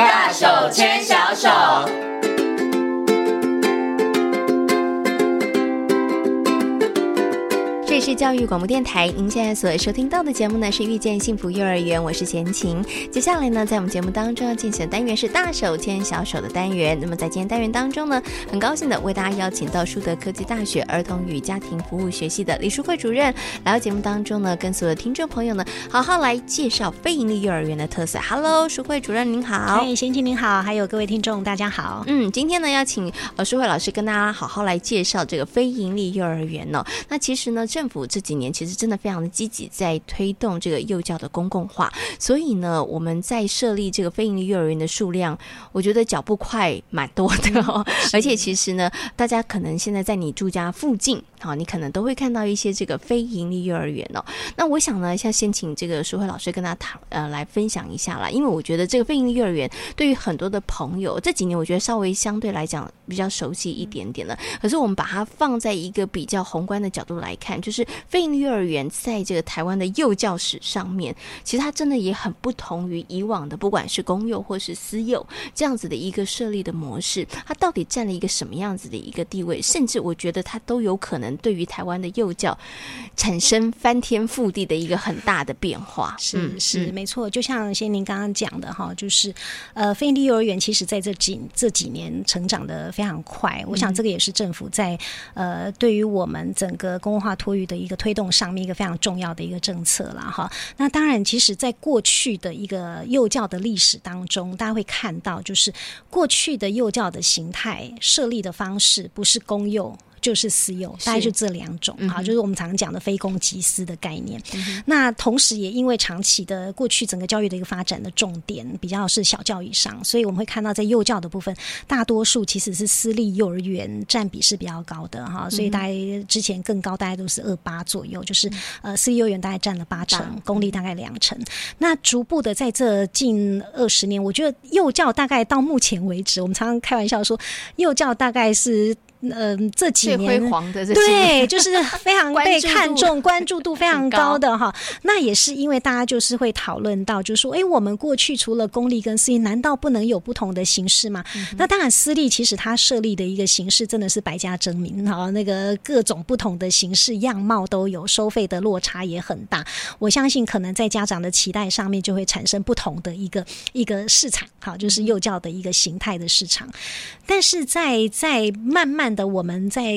大手牵小手。是教育广播电台，您现在所收听到的节目呢是遇见幸福幼儿园，我是贤琴。接下来呢，在我们节目当中要进行的单元是大手牵小手的单元。那么在今天单元当中呢，很高兴的为大家邀请到树德科技大学儿童与家庭服务学系的李淑慧主任来到节目当中呢，跟所有的听众朋友呢，好好来介绍非营利幼儿园的特色。Hello，淑慧主任您好。哎，贤琴您好，还有各位听众大家好。嗯，今天呢要请呃淑慧老师跟大家好好来介绍这个非营利幼儿园哦。那其实呢，政府这几年其实真的非常的积极，在推动这个幼教的公共化。所以呢，我们在设立这个非营利幼儿园的数量，我觉得脚步快蛮多的哦。而且其实呢，大家可能现在在你住家附近，好，你可能都会看到一些这个非营利幼儿园哦。那我想呢，要先请这个淑慧老师跟他谈，呃，来分享一下啦。因为我觉得这个非营利幼儿园对于很多的朋友，这几年我觉得稍微相对来讲比较熟悉一点点了。可是我们把它放在一个比较宏观的角度来看，就是非非营利幼儿园在这个台湾的幼教史上面，其实它真的也很不同于以往的，不管是公幼或是私幼这样子的一个设立的模式，它到底占了一个什么样子的一个地位？甚至我觉得它都有可能对于台湾的幼教产生翻天覆地的一个很大的变化。是是、嗯、没错，就像先您刚刚讲的哈，就是呃，非营利幼儿园其实在这几这几年成长的非常快，我想这个也是政府在呃对于我们整个公共化托育的一个推。动上面一个非常重要的一个政策了哈，那当然，其实，在过去的一个幼教的历史当中，大家会看到，就是过去的幼教的形态设立的方式，不是公幼。就是私幼，大概就这两种哈、嗯，就是我们常常讲的非公即私的概念、嗯。那同时也因为长期的过去整个教育的一个发展的重点比较是小教以上，所以我们会看到在幼教的部分，大多数其实是私立幼儿园占比是比较高的哈。所以大概之前更高，大概都是二八左右，就是呃私立幼儿园大概占了八成，公立大概两成。那逐步的在这近二十年，我觉得幼教大概到目前为止，我们常常开玩笑说，幼教大概是。嗯、呃，这几年，辉煌的这对，就是非常 被看重，关注度非常高的哈。那也是因为大家就是会讨论到，就是说，哎，我们过去除了公立跟私立，难道不能有不同的形式吗？嗯、那当然，私立其实它设立的一个形式真的是百家争鸣哈，那个各种不同的形式样貌都有，收费的落差也很大。我相信可能在家长的期待上面，就会产生不同的一个一个市场，好，就是幼教的一个形态的市场。但是在在慢慢。的我们在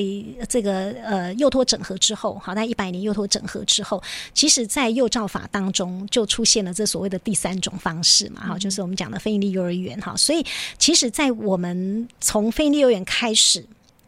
这个呃幼托整合之后，好，那一百年幼托整合之后，其实，在幼教法当中就出现了这所谓的第三种方式嘛，哈，就是我们讲的非营利幼儿园，哈，所以其实，在我们从非营利幼儿园开始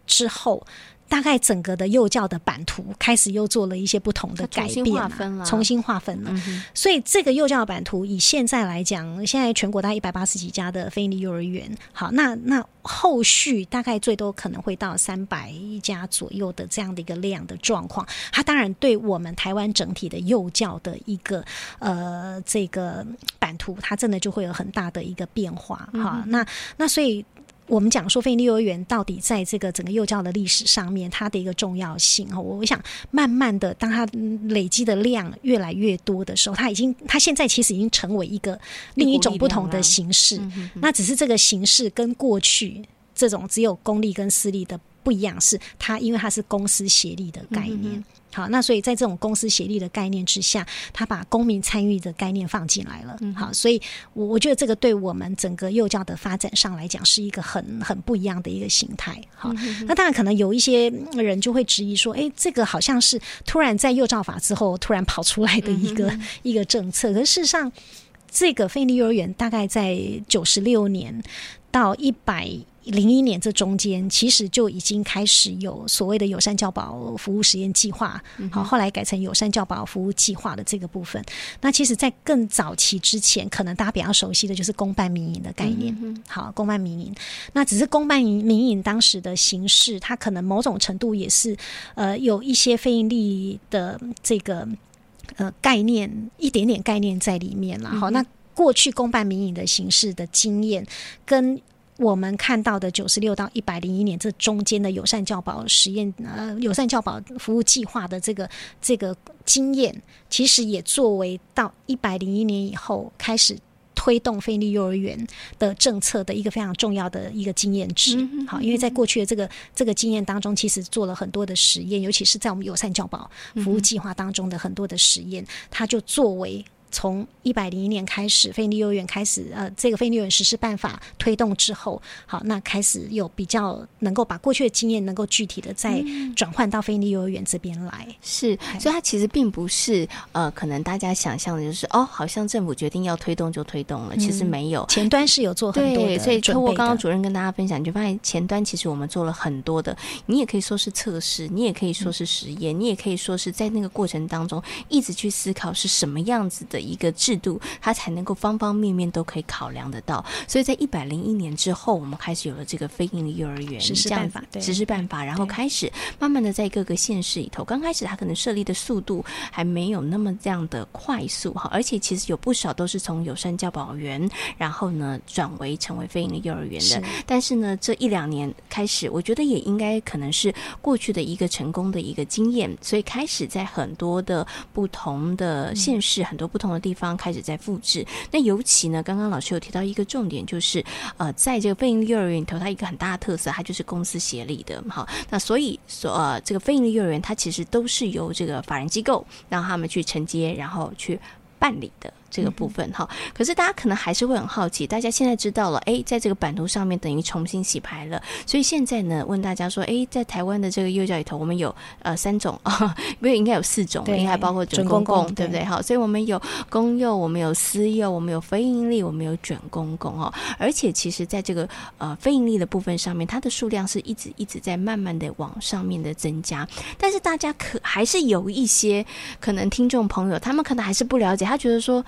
之后。大概整个的幼教的版图开始又做了一些不同的改变，重新划分了，重新划分了。所以这个幼教的版图以现在来讲，现在全国大概一百八十几家的非营利幼儿园，好，那那后续大概最多可能会到三百一家左右的这样的一个量的状况。它当然对我们台湾整体的幼教的一个呃这个版图，它真的就会有很大的一个变化。哈，那那所以。我们讲说，非营利幼儿园到底在这个整个幼教的历史上面，它的一个重要性哈，我我想慢慢的，当它累积的量越来越多的时候，它已经，它现在其实已经成为一个另一种不同的形式。那只是这个形式跟过去这种只有公立跟私立的不一样，是它因为它是公司协力的概念。好，那所以在这种公司协力的概念之下，他把公民参与的概念放进来了。好，所以我我觉得这个对我们整个幼教的发展上来讲，是一个很很不一样的一个形态。好，那当然可能有一些人就会质疑说，哎，这个好像是突然在幼教法之后突然跑出来的一个一个政策。可是事实上，这个非营利幼儿园大概在九十六年到一百。零一年这中间，其实就已经开始有所谓的友善教保服务实验计划，好，后来改成友善教保服务计划的这个部分。那其实，在更早期之前，可能大家比较熟悉的就是公办民营的概念。嗯好，公办民营，那只是公办民营当时的形式，它可能某种程度也是呃有一些非盈利的这个呃概念，一点点概念在里面了。好，那过去公办民营的形式的经验跟。我们看到的九十六到一百零一年这中间的友善教保实验，呃，友善教保服务计划的这个这个经验，其实也作为到一百零一年以后开始。推动非营利幼儿园的政策的一个非常重要的一个经验值。好，因为在过去的这个这个经验当中，其实做了很多的实验，尤其是在我们友善教保服务计划当中的很多的实验，它就作为。从一百零一年开始，非营利幼儿园开始，呃，这个非营利幼儿园实施办法推动之后，好，那开始有比较能够把过去的经验，能够具体的再转换到非营利幼儿园这边来。是，所以它其实并不是呃，可能大家想象的就是哦，好像政府决定要推动就推动了，嗯、其实没有，前端是有做很多的。对，所以透过刚刚主任跟大家分享，你就发现前端其实我们做了很多的，你也可以说是测试，你也可以说是实验，嗯、你也可以说是在那个过程当中一直去思考是什么样子的。一个制度，它才能够方方面面都可以考量得到。所以在一百零一年之后，我们开始有了这个非营利幼儿园实施办法，对，实施办法，然后开始慢慢的在各个县市里头，刚开始它可能设立的速度还没有那么这样的快速哈，而且其实有不少都是从有善教保员，然后呢转为成为非营利幼儿园的。是但是呢，这一两年开始，我觉得也应该可能是过去的一个成功的一个经验，所以开始在很多的不同的县市，嗯、很多不同的。地方开始在复制，那尤其呢，刚刚老师有提到一个重点，就是呃，在这个非营利幼儿园里头，它一个很大的特色，它就是公司协力的，好，那所以所呃，这个非营利幼儿园它其实都是由这个法人机构让他们去承接，然后去办理的。这个部分哈，可是大家可能还是会很好奇，大家现在知道了，哎，在这个版图上面等于重新洗牌了，所以现在呢，问大家说，哎，在台湾的这个幼教里头，我们有呃三种啊，不是应该有四种，应该包括准公共，对不对？好，所以我们有公幼，我们有私幼，我们有非盈利，我们有准公共哦。而且其实在这个呃非盈利的部分上面，它的数量是一直一直在慢慢的往上面的增加，但是大家可还是有一些可能听众朋友，他们可能还是不了解，他觉得说。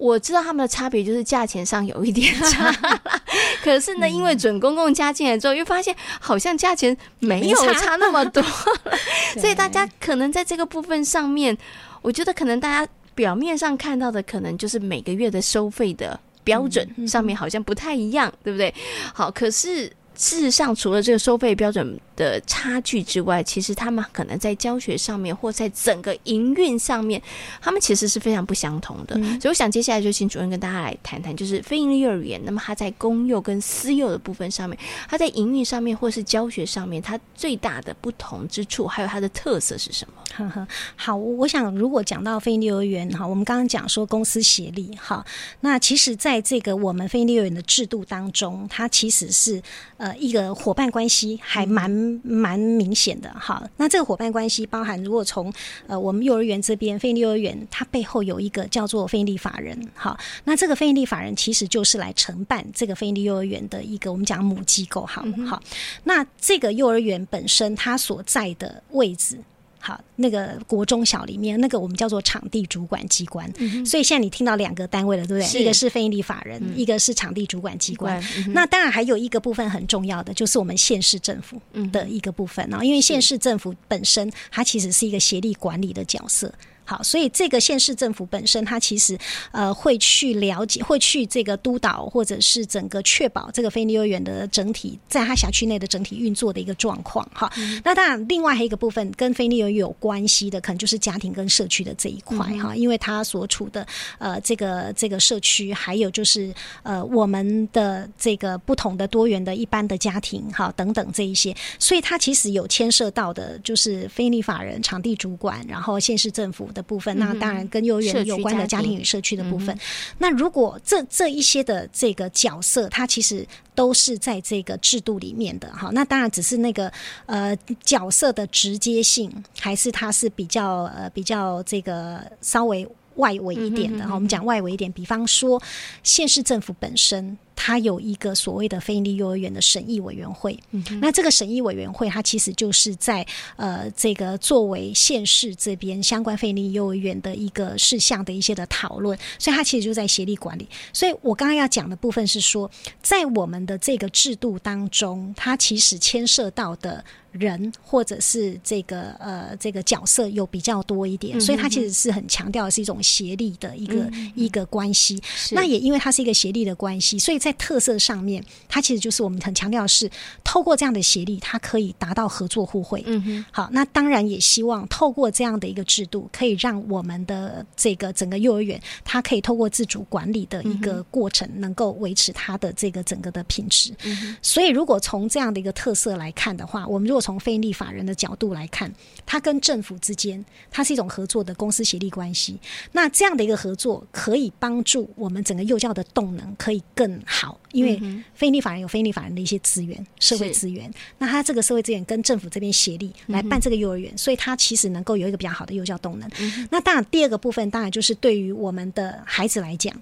我知道他们的差别就是价钱上有一点差，可是呢，因为准公共加进来之后，又发现好像价钱没有差那么多，所以大家可能在这个部分上面，我觉得可能大家表面上看到的，可能就是每个月的收费的标准上面好像不太一样，对不对？好，可是。事实上，除了这个收费标准的差距之外，其实他们可能在教学上面或在整个营运上面，他们其实是非常不相同的。嗯、所以，我想接下来就请主任跟大家来谈谈，就是非营利幼儿园，那么它在公幼跟私幼的部分上面，它在营运上面或是教学上面，它最大的不同之处，还有它的特色是什么？呵呵，好，我想如果讲到非营利幼儿园哈，我们刚刚讲说公司协力哈，那其实在这个我们非营利幼儿园的制度当中，它其实是呃。一个伙伴关系还蛮蛮明显的哈，那这个伙伴关系包含，如果从呃我们幼儿园这边非营利幼儿园，它背后有一个叫做非营利法人，好，那这个非营利法人其实就是来承办这个非营利幼儿园的一个我们讲母机构，好好，那这个幼儿园本身它所在的位置。好，那个国中小里面，那个我们叫做场地主管机关。嗯、所以现在你听到两个单位了，对不对？一个是非营利法人，嗯、一个是场地主管机关。嗯、那当然还有一个部分很重要的，就是我们县市政府的一个部分。然后，因为县市政府本身它其实是一个协力管理的角色。好，所以这个县市政府本身，它其实呃会去了解，会去这个督导，或者是整个确保这个非营利幼儿园的整体在它辖区内的整体运作的一个状况。哈，嗯、那当然另外还有一个部分跟非营利幼儿园有关系的，可能就是家庭跟社区的这一块哈，嗯、因为它所处的呃这个这个社区，还有就是呃我们的这个不同的多元的一般的家庭哈等等这一些，所以它其实有牵涉到的，就是非营利法人、场地主管，然后县市政府的。部分，那当然跟幼儿园有关的家庭与社区的部分。那如果这这一些的这个角色，它其实都是在这个制度里面的哈。那当然只是那个呃角色的直接性，还是它是比较呃比较这个稍微外围一点的哈。我们讲外围一点，比方说县市政府本身。它有一个所谓的非营利幼儿园的审议委员会，那这个审议委员会，它其实就是在呃这个作为县市这边相关非营利幼儿园的一个事项的一些的讨论，所以它其实就在协力管理。所以我刚刚要讲的部分是说，在我们的这个制度当中，它其实牵涉到的人或者是这个呃这个角色有比较多一点，嗯、所以它其实是很强调的是一种协力的一个、嗯、一个关系。那也因为它是一个协力的关系，所以在在特色上面，它其实就是我们很强调的是，透过这样的协力，它可以达到合作互惠。嗯哼，好，那当然也希望透过这样的一个制度，可以让我们的这个整个幼儿园，它可以透过自主管理的一个过程，能够维持它的这个整个的品质。嗯，所以如果从这样的一个特色来看的话，我们如果从非营利法人的角度来看，它跟政府之间，它是一种合作的公司协力关系。那这样的一个合作，可以帮助我们整个幼教的动能可以更好，因为非营利法人有非营利法人的一些资源、社会资源。那他这个社会资源跟政府这边协力来办这个幼儿园，所以他其实能够有一个比较好的幼教动能。那当然，第二个部分当然就是对于我们的孩子来讲，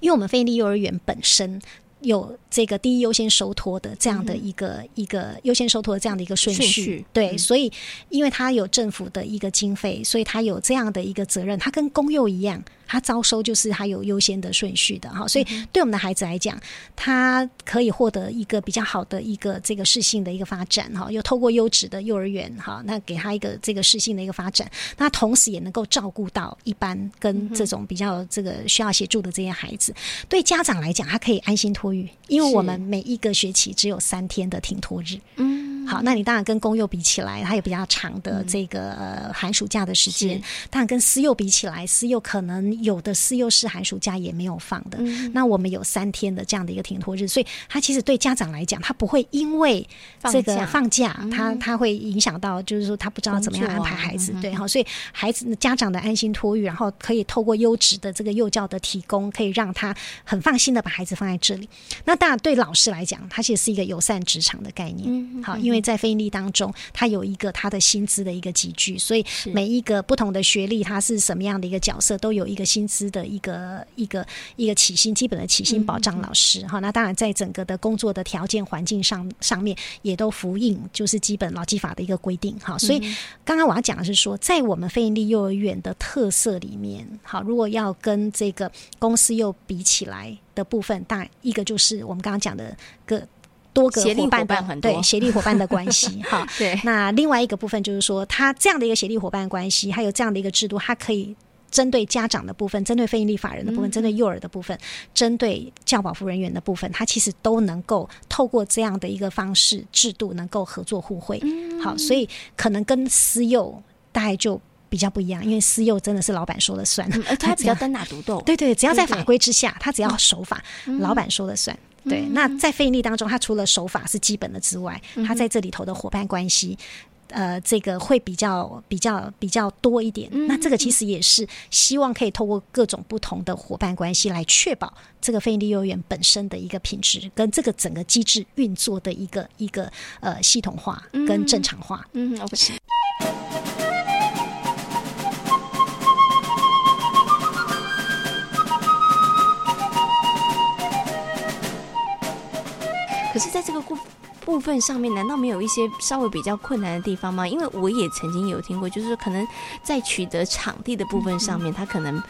因为我们非利幼儿园本身。有这个第一优先收托的这样的一个、嗯、一个优先收托的这样的一个顺序，顺序对，嗯、所以因为他有政府的一个经费，所以他有这样的一个责任，他跟公幼一样。他招收就是他有优先的顺序的哈，所以对我们的孩子来讲，他可以获得一个比较好的一个这个适性的一个发展哈，又透过优质的幼儿园哈，那给他一个这个适性的一个发展，那同时也能够照顾到一般跟这种比较这个需要协助的这些孩子。对家长来讲，他可以安心托育，因为我们每一个学期只有三天的停托日。嗯。好，那你当然跟公幼比起来，它有比较长的这个、呃、寒暑假的时间。当然跟私幼比起来，私幼可能有的私幼是寒暑假也没有放的。嗯、那我们有三天的这样的一个停托日，所以它其实对家长来讲，他不会因为这个放假，他他、嗯、会影响到，就是说他不知道怎么样安排孩子。啊、对，好，所以孩子家长的安心托育，然后可以透过优质的这个幼教的提供，可以让他很放心的把孩子放在这里。那当然对老师来讲，他其实是一个友善职场的概念。嗯、好，因为。在非营利当中，他有一个他的薪资的一个集聚，所以每一个不同的学历，他是什么样的一个角色，都有一个薪资的一个一个一个起薪基本的起薪保障老师哈。那当然，在整个的工作的条件环境上上面，也都符应就是基本劳基法的一个规定哈。所以刚刚我要讲的是说，在我们非营利幼儿园的特色里面，好，如果要跟这个公司又比起来的部分，当然一个就是我们刚刚讲的个。多个伙伴的对协力伙伴的关系 哈，对。那另外一个部分就是说，他这样的一个协力伙伴关系，还有这样的一个制度，它可以针对家长的部分，针对非营利法人的部分，针对幼儿的部分，针对教保服人员的部分，它其实都能够透过这样的一个方式制度，能够合作互惠。好，所以可能跟私幼大概就比较不一样，因为私幼真的是老板说了算，而他只要单打独斗。对对，只要在法规之下，他只要守法，老板说了算。对，那在非营利当中，它除了手法是基本的之外，它在这里头的伙伴关系，呃，这个会比较比较比较多一点。那这个其实也是希望可以透过各种不同的伙伴关系来确保这个非营利幼儿园本身的一个品质，跟这个整个机制运作的一个一个呃系统化跟正常化。嗯，OK。可是，在这个部部分上面，难道没有一些稍微比较困难的地方吗？因为我也曾经有听过，就是说可能在取得场地的部分上面，他可能。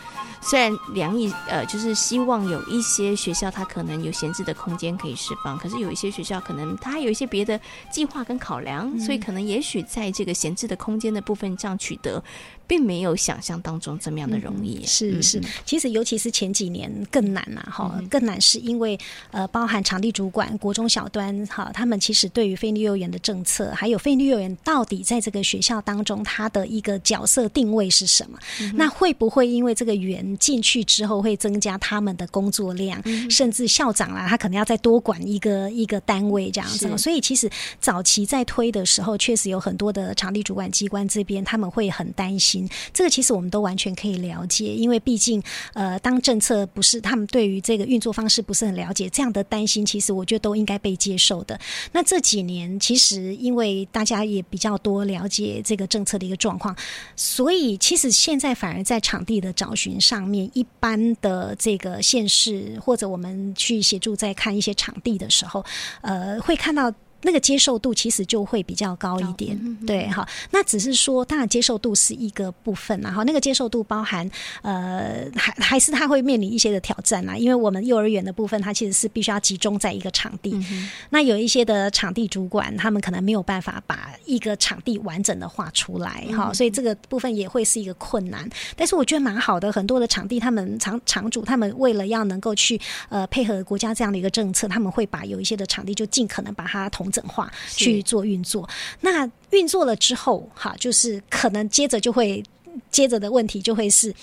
虽然良意呃，就是希望有一些学校它可能有闲置的空间可以释放，可是有一些学校可能它还有一些别的计划跟考量，嗯、所以可能也许在这个闲置的空间的部分这样取得，并没有想象当中这么样的容易。嗯、是是，其实尤其是前几年更难呐，哈，更难是因为呃，包含场地主管、国中小端哈，他们其实对于非营利幼儿园的政策，还有非营利幼儿园到底在这个学校当中它的一个角色定位是什么？嗯、那会不会因为这个园进去之后会增加他们的工作量，嗯、甚至校长啦，他可能要再多管一个一个单位这样子。是所以其实早期在推的时候，确实有很多的场地主管机关这边他们会很担心。这个其实我们都完全可以了解，因为毕竟呃，当政策不是他们对于这个运作方式不是很了解，这样的担心其实我觉得都应该被接受的。那这几年其实因为大家也比较多了解这个政策的一个状况，所以其实现在反而在场地的找寻上。面一般的这个县市，或者我们去协助在看一些场地的时候，呃，会看到那个接受度其实就会比较高一点，嗯、对哈。那只是说，当然接受度是一个部分，然后那个接受度包含呃，还还是他会面临一些的挑战啊。因为我们幼儿园的部分，它其实是必须要集中在一个场地，嗯、那有一些的场地主管，他们可能没有办法把一个场地完整的画出来哈、嗯，所以这个部分也会是一个困难。但是我觉得蛮好的，很多的场地，他们场场主他们为了要能够去呃配合国家这样的一个政策，他们会把有一些的场地就尽可能把它同。整化去做运作，那运作了之后，哈，就是可能接着就会接着的问题就会是。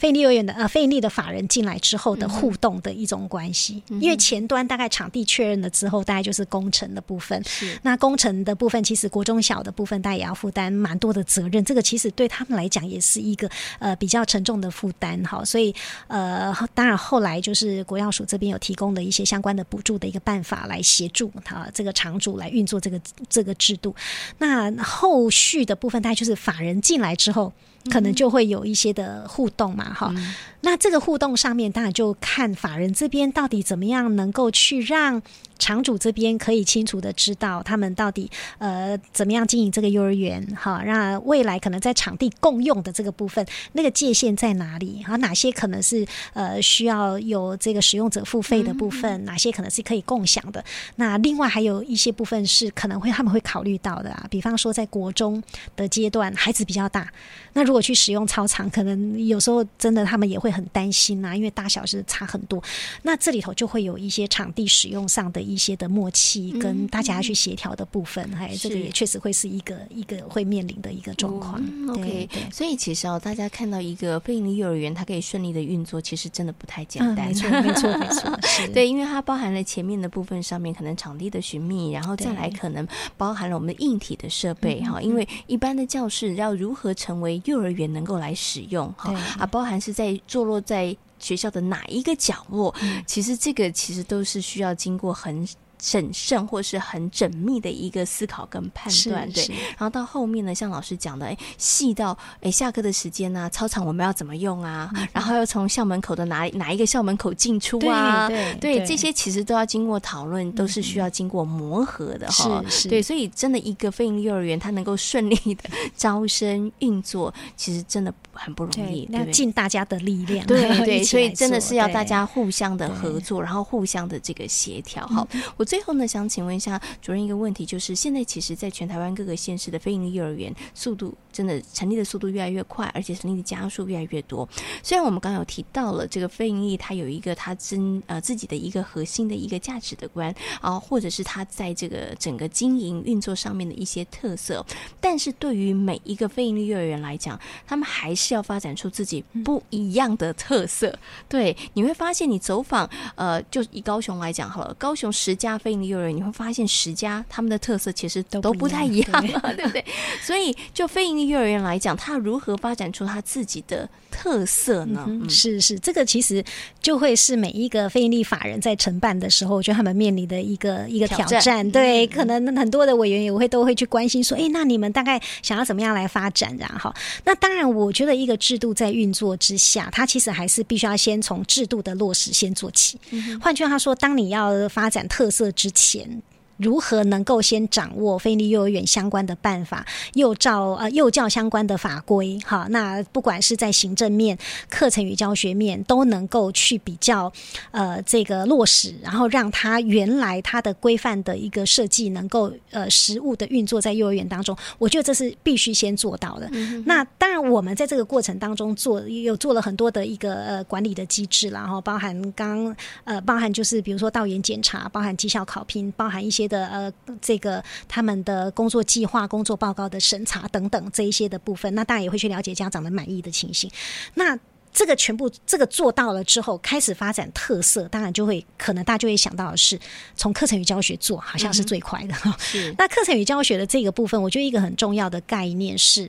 非营利幼儿园的呃，非营利的法人进来之后的互动的一种关系，嗯，因为前端大概场地确认了之后，大概就是工程的部分。是，那工程的部分，其实国中小的部分，大家也要负担蛮多的责任。这个其实对他们来讲也是一个呃比较沉重的负担。哈，所以呃，当然后来就是国药署这边有提供了一些相关的补助的一个办法来协助他这个场主来运作这个这个制度。那后续的部分，大概就是法人进来之后。可能就会有一些的互动嘛，哈、嗯。那这个互动上面，当然就看法人这边到底怎么样能够去让。场主这边可以清楚的知道他们到底呃怎么样经营这个幼儿园哈，那未来可能在场地共用的这个部分，那个界限在哪里？哈，哪些可能是呃需要有这个使用者付费的部分，哪些可能是可以共享的？那另外还有一些部分是可能会他们会考虑到的啊，比方说在国中的阶段，孩子比较大，那如果去使用操场，可能有时候真的他们也会很担心啊，因为大小是差很多。那这里头就会有一些场地使用上的。一些的默契跟大家去协调的部分，哎、嗯、这个也确实会是一个一个会面临的一个状况。嗯、OK，所以其实哦，大家看到一个非营利幼儿园，它可以顺利的运作，其实真的不太简单。没错，没错，没错。对，因为它包含了前面的部分上面可能场地的寻觅，然后再来可能包含了我们的硬体的设备哈。因为一般的教室要如何成为幼儿园能够来使用哈啊，包含是在坐落在。学校的哪一个角落？嗯，其实这个其实都是需要经过很。审慎或是很缜密的一个思考跟判断，对。然后到后面呢，像老师讲的，哎，细到哎下课的时间啊，操场我们要怎么用啊？嗯、然后又从校门口的哪哪一个校门口进出啊？对这些其实都要经过讨论，都是需要经过磨合的哈。对，所以真的一个非营利幼儿园，它能够顺利的 招生运作，其实真的很不容易。那尽大家的力量，对对，对，所以真的是要大家互相的合作，然后互相的这个协调。好，我。最后呢，想请问一下主任一个问题，就是现在其实，在全台湾各个县市的非营利幼儿园速度真的成立的速度越来越快，而且成立的家数越来越多。虽然我们刚刚有提到了这个非盈利，它有一个它真呃自己的一个核心的一个价值的观啊，或者是它在这个整个经营运作上面的一些特色，但是对于每一个非盈利幼儿园来讲，他们还是要发展出自己不一样的特色。对，你会发现你走访呃，就以高雄来讲好了，高雄十家。非盈利幼儿园，你会发现十家他们的特色其实都不太一样，对，对不对？所以就非营幼儿园来讲，它如何发展出它自己的特色呢？是是，这个其实就会是每一个非营利法人在承办的时候，我觉得他们面临的一个一个挑战。对、可能很多的委员也会都会去关心说，哎，那你们大概想要怎么样来发展？然后，那当然，我觉得一个制度在运作之下，它其实还是必须要先从制度的落实先做起。换句话说，当你要发展特色之前。如何能够先掌握非营利幼儿园相关的办法，幼教呃幼教相关的法规？哈，那不管是在行政面、课程与教学面，都能够去比较呃这个落实，然后让它原来它的规范的一个设计能够呃实物的运作在幼儿园当中。我觉得这是必须先做到的。嗯、那当然，我们在这个过程当中做有做了很多的一个呃管理的机制，然后包含刚呃包含就是比如说到园检查，包含绩效考评，包含一些。的呃，这个他们的工作计划、工作报告的审查等等这一些的部分，那当然也会去了解家长的满意的情形。那这个全部这个做到了之后，开始发展特色，当然就会可能大家就会想到的是从课程与教学做，好像是最快的。嗯、是。那课程与教学的这个部分，我觉得一个很重要的概念是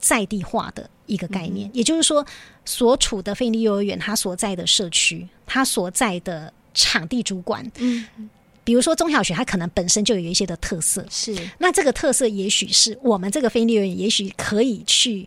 在地化的一个概念，嗯、也就是说，所处的非营利幼儿园，它所在的社区，它所在的场地主管，嗯。比如说中小学，它可能本身就有一些的特色，是。那这个特色，也许是我们这个非营利幼儿园，也许可以去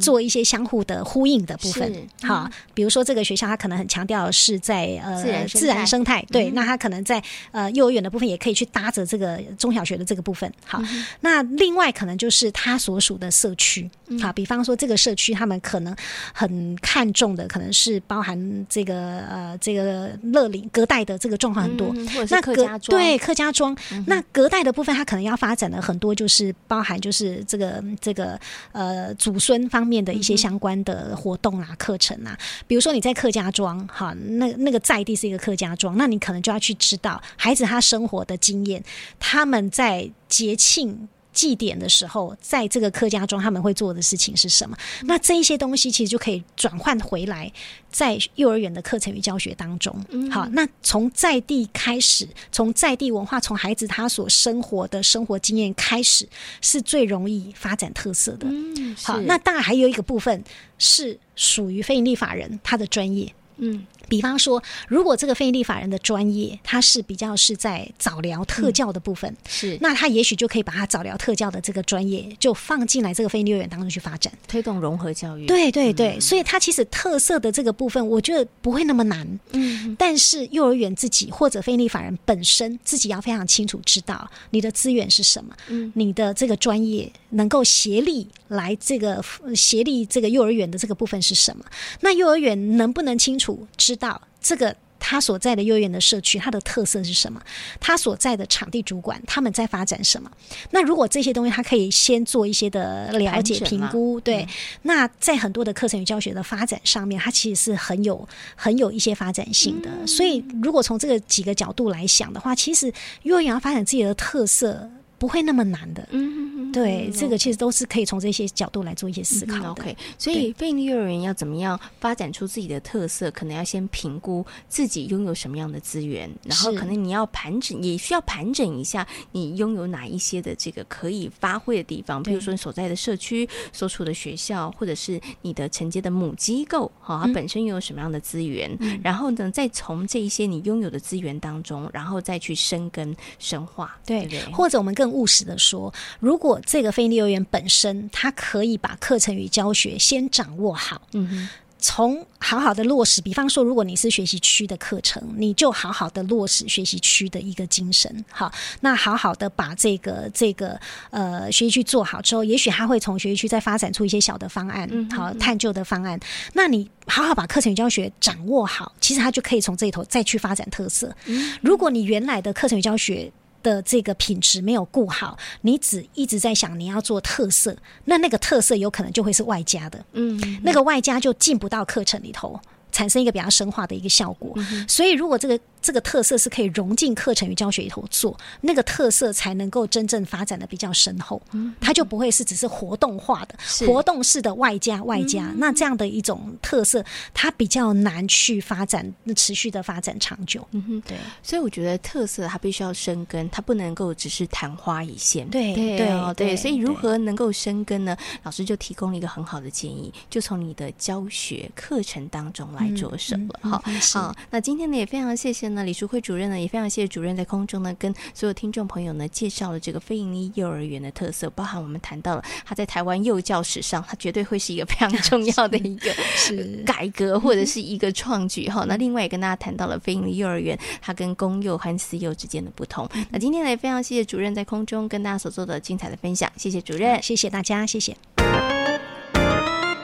做一些相互的呼应的部分。嗯、好，比如说这个学校，它可能很强调是在呃自然生态，对，嗯、那它可能在呃幼儿园的部分也可以去搭着这个中小学的这个部分。好，嗯、那另外可能就是它所属的社区，好，比方说这个社区，他们可能很看重的可能是包含这个呃这个乐龄隔代的这个状况很多，嗯、或者是客家庄，对客家庄，嗯、那隔代的部分，它可能要发展的很多，就是包含就是这个这个呃祖孙方面的一些相关的活动啊、课程啊。比如说你在客家庄，哈，那那个在地是一个客家庄，那你可能就要去知道孩子他生活的经验，他们在节庆。祭典的时候，在这个客家中他们会做的事情是什么？嗯、那这一些东西其实就可以转换回来，在幼儿园的课程与教学当中。嗯、好，那从在地开始，从在地文化，从孩子他所生活的生活经验开始，是最容易发展特色的。嗯，好，那当然还有一个部分是属于非营利法人他的专业。嗯。比方说，如果这个非营利法人的专业，他是比较是在早疗特教的部分，嗯、是那他也许就可以把他早疗特教的这个专业就放进来这个非营利幼儿园当中去发展，推动融合教育。对对对，嗯、所以他其实特色的这个部分，我觉得不会那么难。嗯，但是幼儿园自己或者非营利法人本身自己要非常清楚知道你的资源是什么，嗯，你的这个专业能够协力来这个协力这个幼儿园的这个部分是什么？那幼儿园能不能清楚知？知道这个他所在的幼儿园的社区，它的特色是什么？他所在的场地主管他们在发展什么？那如果这些东西他可以先做一些的了解评估，对，嗯、那在很多的课程与教学的发展上面，它其实是很有很有一些发展性的。嗯、所以，如果从这个几个角度来想的话，其实幼儿园要发展自己的特色。不会那么难的，嗯，对，这个其实都是可以从这些角度来做一些思考的。OK，所以非营利幼儿园要怎么样发展出自己的特色，可能要先评估自己拥有什么样的资源，然后可能你要盘整，也需要盘整一下你拥有哪一些的这个可以发挥的地方，比如说你所在的社区、所处的学校，或者是你的承接的母机构，哈，它本身拥有什么样的资源，然后呢，再从这一些你拥有的资源当中，然后再去深耕深化，对。对，或者我们更。务实的说，如果这个非营利幼儿园本身，它可以把课程与教学先掌握好，嗯哼，从好好的落实。比方说，如果你是学习区的课程，你就好好的落实学习区的一个精神，好，那好好的把这个这个呃学习区做好之后，也许他会从学习区再发展出一些小的方案，好探究的方案。那你好好把课程与教学掌握好，其实他就可以从这里头再去发展特色。嗯，如果你原来的课程与教学的这个品质没有顾好，你只一直在想你要做特色，那那个特色有可能就会是外加的，嗯，那个外加就进不到课程里头，产生一个比较深化的一个效果。嗯、所以如果这个。这个特色是可以融进课程与教学里头做，那个特色才能够真正发展的比较深厚，嗯它就不会是只是活动化的、是活动式的外加外加。嗯、那这样的一种特色，它比较难去发展、持续的发展长久。嗯哼，对。所以我觉得特色它必须要生根，它不能够只是昙花一现。对对对，哦、对。所以如何能够生根呢？老师就提供了一个很好的建议，就从你的教学课程当中来着手了。好、嗯，好。那今天呢，也非常谢谢。那李淑慧主任呢，也非常谢谢主任在空中呢，跟所有听众朋友呢介绍了这个非营利幼儿园的特色，包含我们谈到了他在台湾幼教史上，他绝对会是一个非常 重要的一个 是改革或者是一个创举哈。那另外也跟大家谈到了非营利幼儿园它跟公幼和私幼之间的不同。那今天呢，也非常谢谢主任在空中跟大家所做的精彩的分享，谢谢主任，谢谢大家，谢谢。